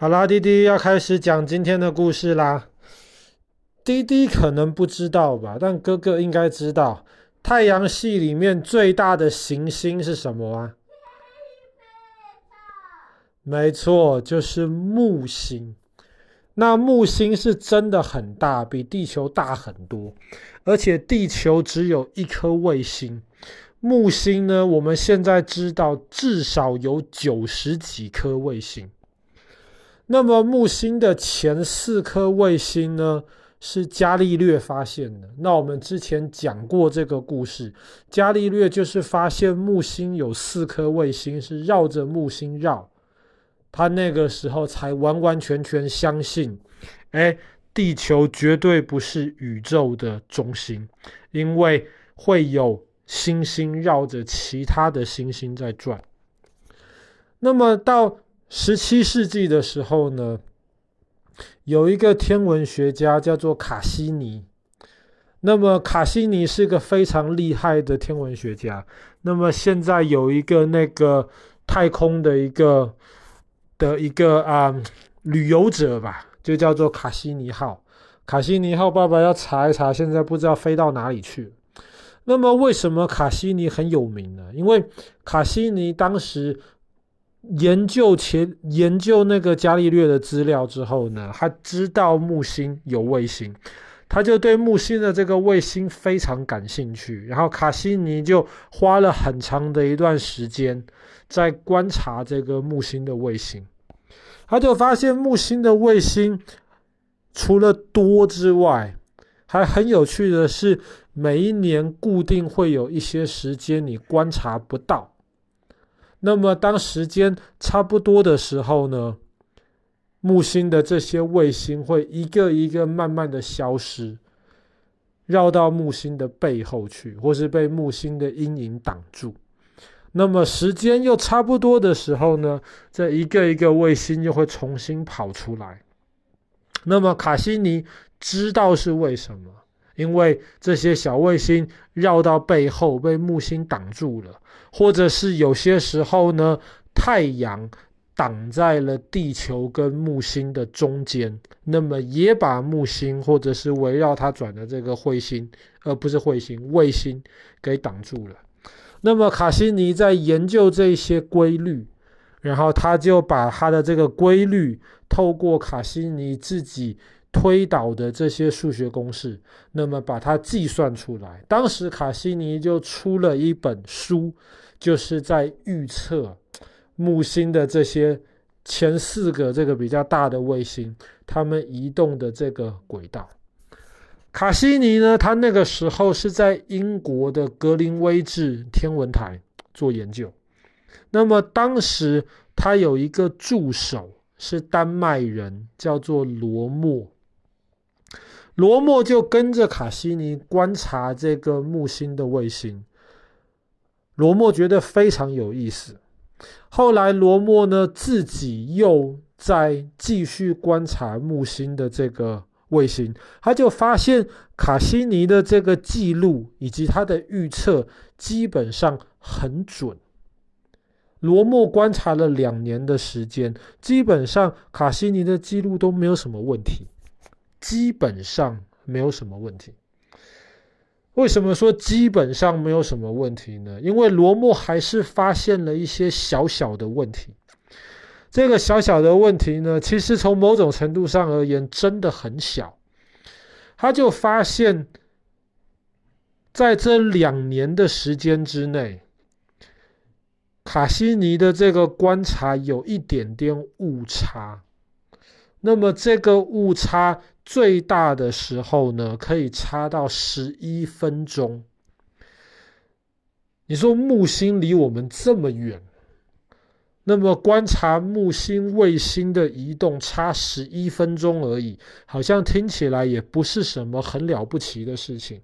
好啦，滴滴要开始讲今天的故事啦。滴滴可能不知道吧，但哥哥应该知道，太阳系里面最大的行星是什么啊？没错，就是木星。那木星是真的很大，比地球大很多，而且地球只有一颗卫星。木星呢，我们现在知道至少有九十几颗卫星。那么木星的前四颗卫星呢，是伽利略发现的。那我们之前讲过这个故事，伽利略就是发现木星有四颗卫星是绕着木星绕，他那个时候才完完全全相信，哎，地球绝对不是宇宙的中心，因为会有星星绕着其他的星星在转。那么到十七世纪的时候呢，有一个天文学家叫做卡西尼。那么卡西尼是个非常厉害的天文学家。那么现在有一个那个太空的一个的一个啊、旅游者吧，就叫做卡西尼号。卡西尼号爸爸要查一查，现在不知道飞到哪里去。那么为什么卡西尼很有名呢？因为卡西尼当时。研究前研究那个伽利略的资料之后呢，他知道木星有卫星，他就对木星的这个卫星非常感兴趣。然后卡西尼就花了很长的一段时间在观察这个木星的卫星，他就发现木星的卫星除了多之外，还很有趣的是，每一年固定会有一些时间你观察不到。那么，当时间差不多的时候呢，木星的这些卫星会一个一个慢慢的消失，绕到木星的背后去，或是被木星的阴影挡住。那么，时间又差不多的时候呢，这一个一个卫星又会重新跑出来。那么，卡西尼知道是为什么。因为这些小卫星绕到背后被木星挡住了，或者是有些时候呢，太阳挡在了地球跟木星的中间，那么也把木星或者是围绕它转的这个彗星，而不是彗星，卫星给挡住了。那么卡西尼在研究这些规律，然后他就把他的这个规律透过卡西尼自己。推导的这些数学公式，那么把它计算出来。当时卡西尼就出了一本书，就是在预测木星的这些前四个这个比较大的卫星，它们移动的这个轨道。卡西尼呢，他那个时候是在英国的格林威治天文台做研究。那么当时他有一个助手是丹麦人，叫做罗默。罗默就跟着卡西尼观察这个木星的卫星，罗默觉得非常有意思。后来罗默呢，自己又在继续观察木星的这个卫星，他就发现卡西尼的这个记录以及他的预测基本上很准。罗默观察了两年的时间，基本上卡西尼的记录都没有什么问题。基本上没有什么问题。为什么说基本上没有什么问题呢？因为罗默还是发现了一些小小的问题。这个小小的问题呢，其实从某种程度上而言真的很小。他就发现，在这两年的时间之内，卡西尼的这个观察有一点点误差。那么这个误差。最大的时候呢，可以差到十一分钟。你说木星离我们这么远，那么观察木星卫星的移动差十一分钟而已，好像听起来也不是什么很了不起的事情。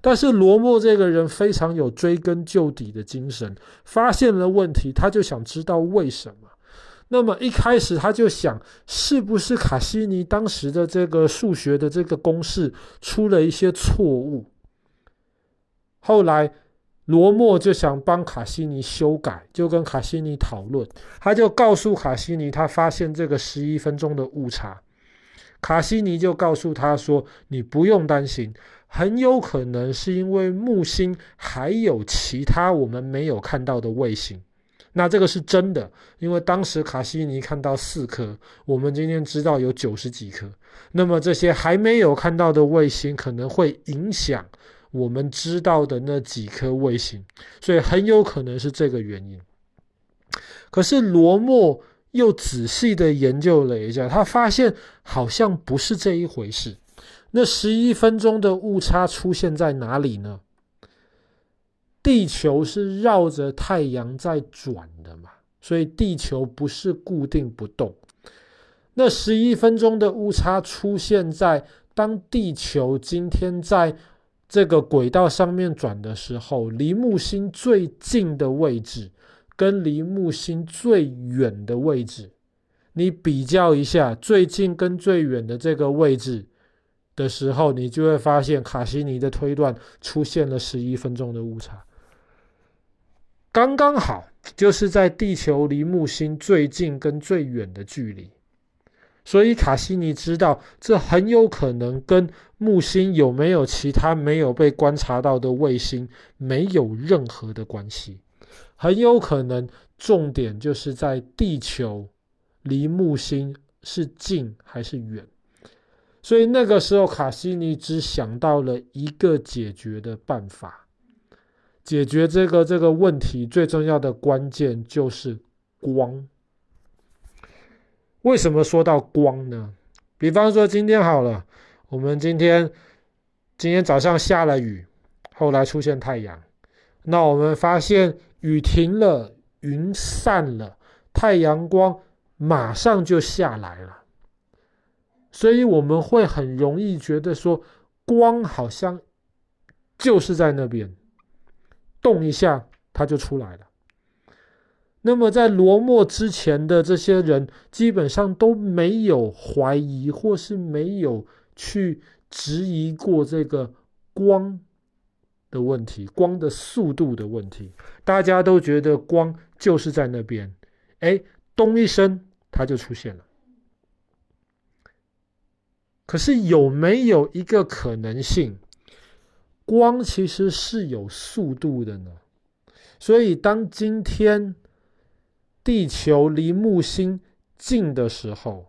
但是罗默这个人非常有追根究底的精神，发现了问题，他就想知道为什么。那么一开始他就想，是不是卡西尼当时的这个数学的这个公式出了一些错误？后来罗默就想帮卡西尼修改，就跟卡西尼讨论，他就告诉卡西尼，他发现这个十一分钟的误差。卡西尼就告诉他说：“你不用担心，很有可能是因为木星还有其他我们没有看到的卫星。那这个是真的，因为当时卡西尼看到四颗，我们今天知道有九十几颗。那么这些还没有看到的卫星可能会影响。”我们知道的那几颗卫星，所以很有可能是这个原因。可是罗默又仔细的研究了一下，他发现好像不是这一回事。那十一分钟的误差出现在哪里呢？地球是绕着太阳在转的嘛，所以地球不是固定不动。那十一分钟的误差出现在当地球今天在这个轨道上面转的时候，离木星最近的位置跟离木星最远的位置，你比较一下最近跟最远的这个位置的时候，你就会发现卡西尼的推断出现了十一分钟的误差，刚刚好就是在地球离木星最近跟最远的距离。所以卡西尼知道，这很有可能跟木星有没有其他没有被观察到的卫星没有任何的关系，很有可能重点就是在地球离木星是近还是远。所以那个时候，卡西尼只想到了一个解决的办法，解决这个这个问题最重要的关键就是光。为什么说到光呢？比方说今天好了，我们今天今天早上下了雨，后来出现太阳，那我们发现雨停了，云散了，太阳光马上就下来了，所以我们会很容易觉得说，光好像就是在那边，动一下它就出来了。那么，在罗默之前的这些人，基本上都没有怀疑，或是没有去质疑过这个光的问题，光的速度的问题。大家都觉得光就是在那边，哎，咚一声，它就出现了。可是有没有一个可能性，光其实是有速度的呢？所以，当今天地球离木星近的时候，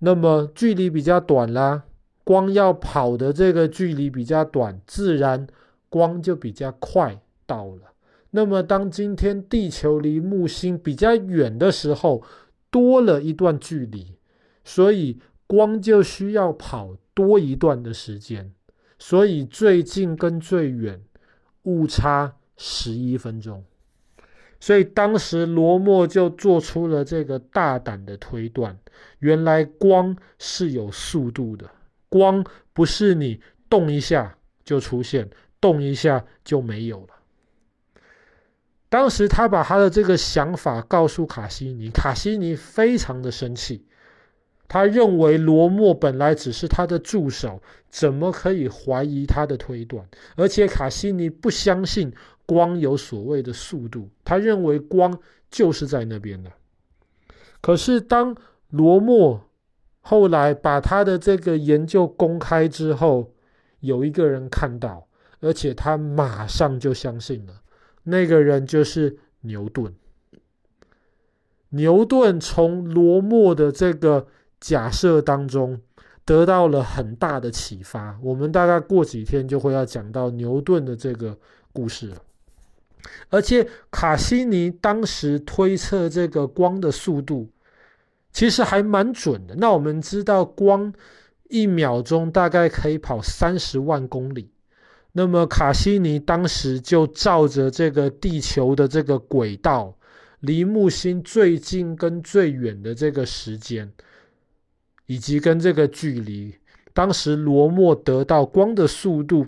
那么距离比较短啦，光要跑的这个距离比较短，自然光就比较快到了。那么当今天地球离木星比较远的时候，多了一段距离，所以光就需要跑多一段的时间，所以最近跟最远误差十一分钟。所以当时罗默就做出了这个大胆的推断：原来光是有速度的，光不是你动一下就出现，动一下就没有了。当时他把他的这个想法告诉卡西尼，卡西尼非常的生气，他认为罗默本来只是他的助手，怎么可以怀疑他的推断？而且卡西尼不相信。光有所谓的速度，他认为光就是在那边的。可是当罗默后来把他的这个研究公开之后，有一个人看到，而且他马上就相信了。那个人就是牛顿。牛顿从罗默的这个假设当中得到了很大的启发。我们大概过几天就会要讲到牛顿的这个故事了。而且卡西尼当时推测这个光的速度，其实还蛮准的。那我们知道光一秒钟大概可以跑三十万公里，那么卡西尼当时就照着这个地球的这个轨道，离木星最近跟最远的这个时间，以及跟这个距离，当时罗默得到光的速度。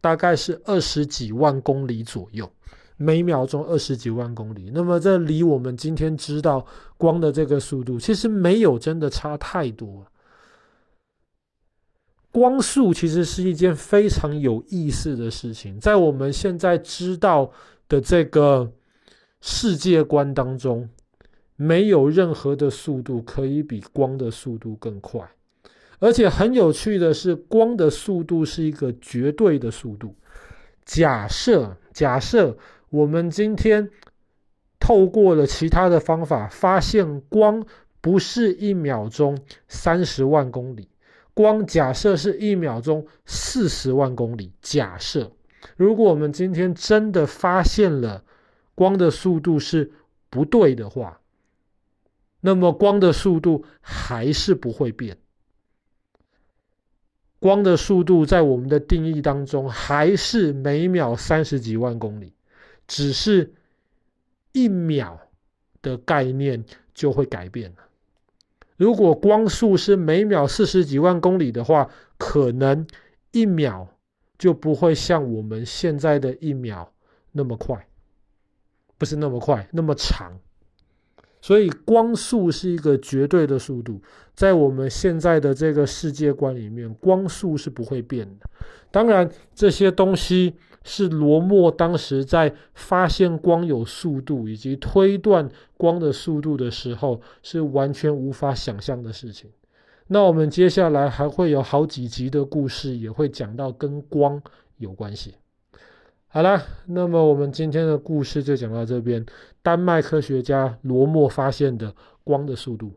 大概是二十几万公里左右，每秒钟二十几万公里。那么这离我们今天知道光的这个速度，其实没有真的差太多。光速其实是一件非常有意思的事情，在我们现在知道的这个世界观当中，没有任何的速度可以比光的速度更快。而且很有趣的是，光的速度是一个绝对的速度。假设，假设我们今天透过了其他的方法，发现光不是一秒钟三十万公里。光假设是一秒钟四十万公里。假设，如果我们今天真的发现了光的速度是不对的话，那么光的速度还是不会变。光的速度在我们的定义当中还是每秒三十几万公里，只是一秒的概念就会改变了。如果光速是每秒四十几万公里的话，可能一秒就不会像我们现在的一秒那么快，不是那么快，那么长。所以光速是一个绝对的速度，在我们现在的这个世界观里面，光速是不会变的。当然，这些东西。是罗默当时在发现光有速度以及推断光的速度的时候，是完全无法想象的事情。那我们接下来还会有好几集的故事，也会讲到跟光有关系。好了，那么我们今天的故事就讲到这边。丹麦科学家罗默发现的光的速度。